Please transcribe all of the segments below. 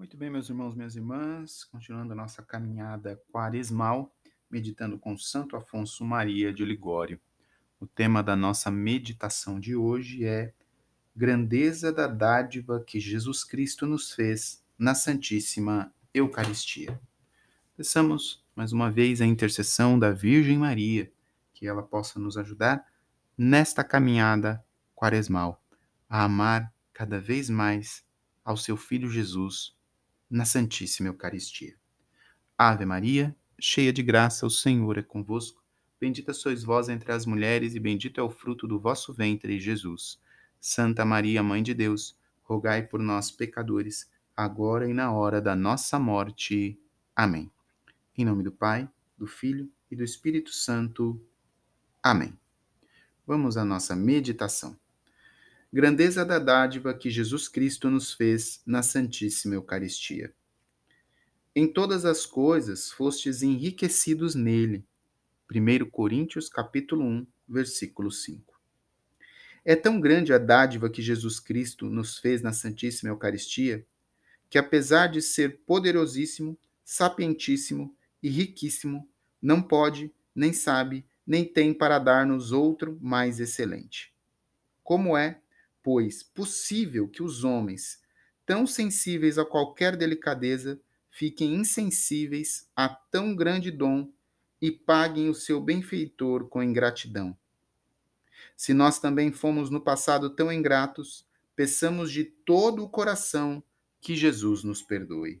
Muito bem, meus irmãos, minhas irmãs, continuando a nossa caminhada quaresmal, meditando com Santo Afonso Maria de Ligório. O tema da nossa meditação de hoje é Grandeza da dádiva que Jesus Cristo nos fez na Santíssima Eucaristia. Peçamos mais uma vez a intercessão da Virgem Maria, que ela possa nos ajudar nesta caminhada quaresmal, a amar cada vez mais ao seu Filho Jesus na Santíssima Eucaristia. Ave Maria, cheia de graça, o Senhor é convosco. Bendita sois vós entre as mulheres, e bendito é o fruto do vosso ventre, Jesus. Santa Maria, Mãe de Deus, rogai por nós, pecadores, agora e na hora da nossa morte. Amém. Em nome do Pai, do Filho e do Espírito Santo. Amém. Vamos à nossa meditação. Grandeza da dádiva que Jesus Cristo nos fez na Santíssima Eucaristia. Em todas as coisas fostes enriquecidos nele. 1 Coríntios capítulo 1, versículo 5. É tão grande a dádiva que Jesus Cristo nos fez na Santíssima Eucaristia, que apesar de ser poderosíssimo, sapientíssimo e riquíssimo, não pode, nem sabe, nem tem para dar-nos outro mais excelente. Como é pois, possível que os homens, tão sensíveis a qualquer delicadeza, fiquem insensíveis a tão grande dom e paguem o seu benfeitor com ingratidão. Se nós também fomos no passado tão ingratos, peçamos de todo o coração que Jesus nos perdoe.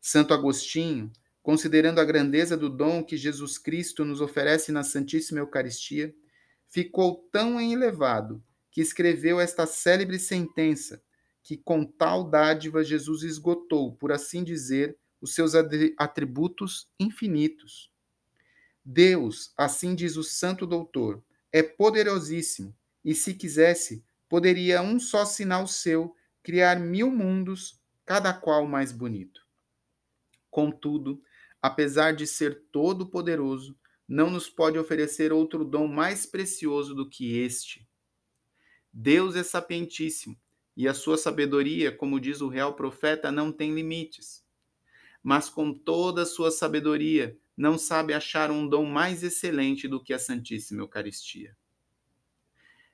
Santo Agostinho, considerando a grandeza do dom que Jesus Cristo nos oferece na Santíssima Eucaristia, ficou tão elevado que escreveu esta célebre sentença, que com tal dádiva Jesus esgotou, por assim dizer, os seus atributos infinitos. Deus, assim diz o santo doutor, é poderosíssimo, e se quisesse, poderia um só sinal seu criar mil mundos, cada qual mais bonito. Contudo, apesar de ser todo-poderoso, não nos pode oferecer outro dom mais precioso do que este, Deus é sapientíssimo e a sua sabedoria, como diz o real profeta, não tem limites. Mas com toda a sua sabedoria, não sabe achar um dom mais excelente do que a Santíssima Eucaristia.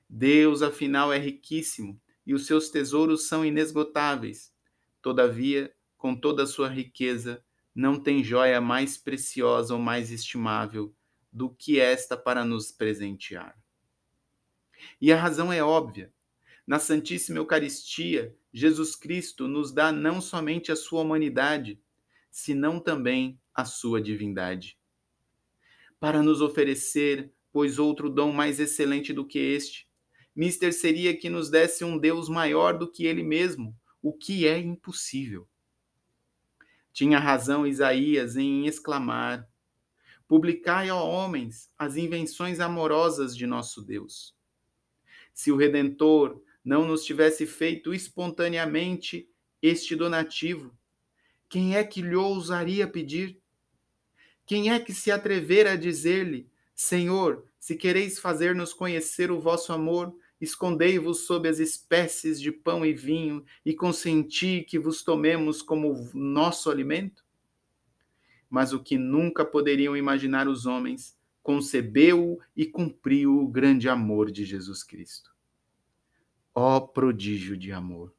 Deus, afinal, é riquíssimo e os seus tesouros são inesgotáveis. Todavia, com toda a sua riqueza, não tem joia mais preciosa ou mais estimável do que esta para nos presentear. E a razão é óbvia. Na Santíssima Eucaristia, Jesus Cristo nos dá não somente a sua humanidade, senão também a sua divindade. Para nos oferecer, pois, outro dom mais excelente do que este, mister seria que nos desse um Deus maior do que ele mesmo, o que é impossível. Tinha razão Isaías em exclamar: Publicai, ó homens, as invenções amorosas de nosso Deus se o Redentor não nos tivesse feito espontaneamente este donativo, quem é que lhe ousaria pedir? Quem é que se atrevera a dizer-lhe: Senhor, se quereis fazer-nos conhecer o vosso amor, escondei-vos sob as espécies de pão e vinho e consenti que vos tomemos como nosso alimento? Mas o que nunca poderiam imaginar os homens concebeu e cumpriu o grande amor de Jesus Cristo. Ó prodígio de amor!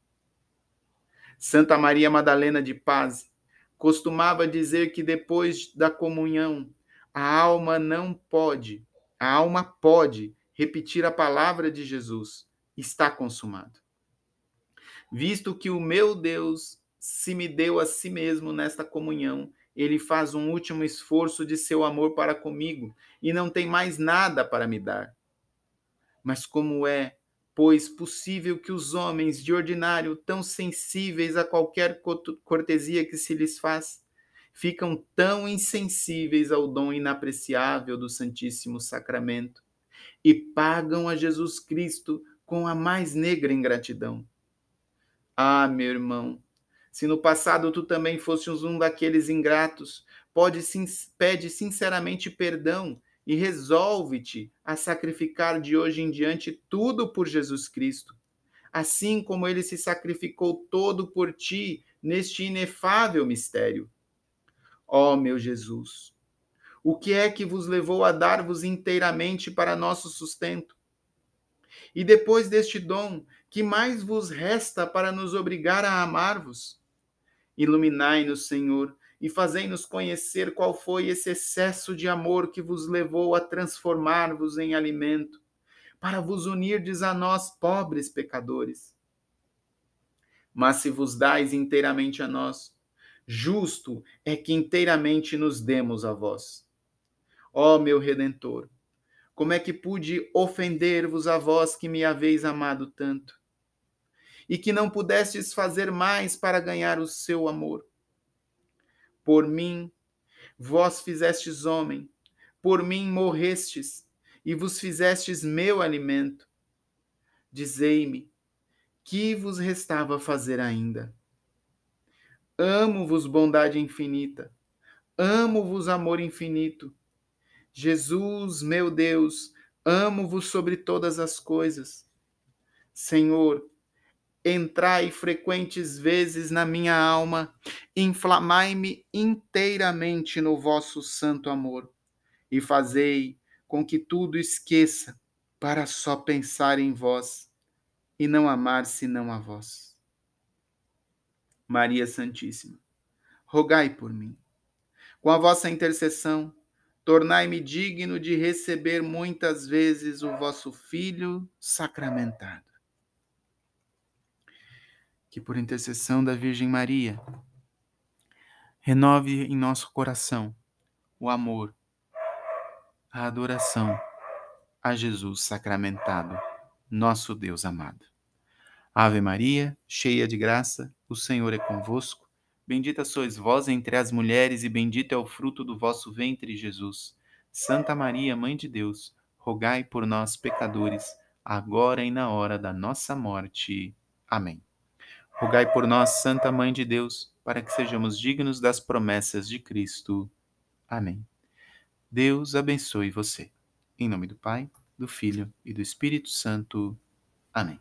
Santa Maria Madalena de Paz costumava dizer que depois da comunhão, a alma não pode, a alma pode repetir a palavra de Jesus: está consumado. Visto que o meu Deus se me deu a si mesmo nesta comunhão, ele faz um último esforço de seu amor para comigo e não tem mais nada para me dar. Mas como é, pois, possível que os homens de ordinário, tão sensíveis a qualquer cortesia que se lhes faz, ficam tão insensíveis ao dom inapreciável do Santíssimo Sacramento e pagam a Jesus Cristo com a mais negra ingratidão? Ah, meu irmão, se no passado tu também fosses um daqueles ingratos, pode, pede sinceramente perdão e resolve-te a sacrificar de hoje em diante tudo por Jesus Cristo, assim como ele se sacrificou todo por ti neste inefável mistério. Ó meu Jesus, o que é que vos levou a dar-vos inteiramente para nosso sustento? E depois deste dom, que mais vos resta para nos obrigar a amar-vos? Iluminai-nos, Senhor, e fazei-nos conhecer qual foi esse excesso de amor que vos levou a transformar-vos em alimento, para vos unirdes a nós, pobres pecadores. Mas se vos dais inteiramente a nós, justo é que inteiramente nos demos a vós. Ó meu Redentor, como é que pude ofender-vos a vós que me haveis amado tanto? E que não pudestes fazer mais para ganhar o seu amor? Por mim, vós fizestes homem, por mim morrestes, e vos fizestes meu alimento. Dizei-me, que vos restava fazer ainda? Amo-vos bondade infinita, amo-vos amor infinito. Jesus, meu Deus, amo-vos sobre todas as coisas. Senhor, entrai frequentes vezes na minha alma, inflamai-me inteiramente no vosso santo amor, e fazei com que tudo esqueça, para só pensar em vós e não amar senão a vós. Maria Santíssima, rogai por mim. Com a vossa intercessão, tornai-me digno de receber muitas vezes o vosso Filho sacramentado que por intercessão da Virgem Maria renove em nosso coração o amor, a adoração a Jesus sacramentado, nosso Deus amado. Ave Maria, cheia de graça, o Senhor é convosco. Bendita sois vós entre as mulheres, e bendito é o fruto do vosso ventre, Jesus. Santa Maria, Mãe de Deus, rogai por nós, pecadores, agora e na hora da nossa morte. Amém. Rogai por nós, Santa Mãe de Deus, para que sejamos dignos das promessas de Cristo. Amém. Deus abençoe você. Em nome do Pai, do Filho e do Espírito Santo. Amém.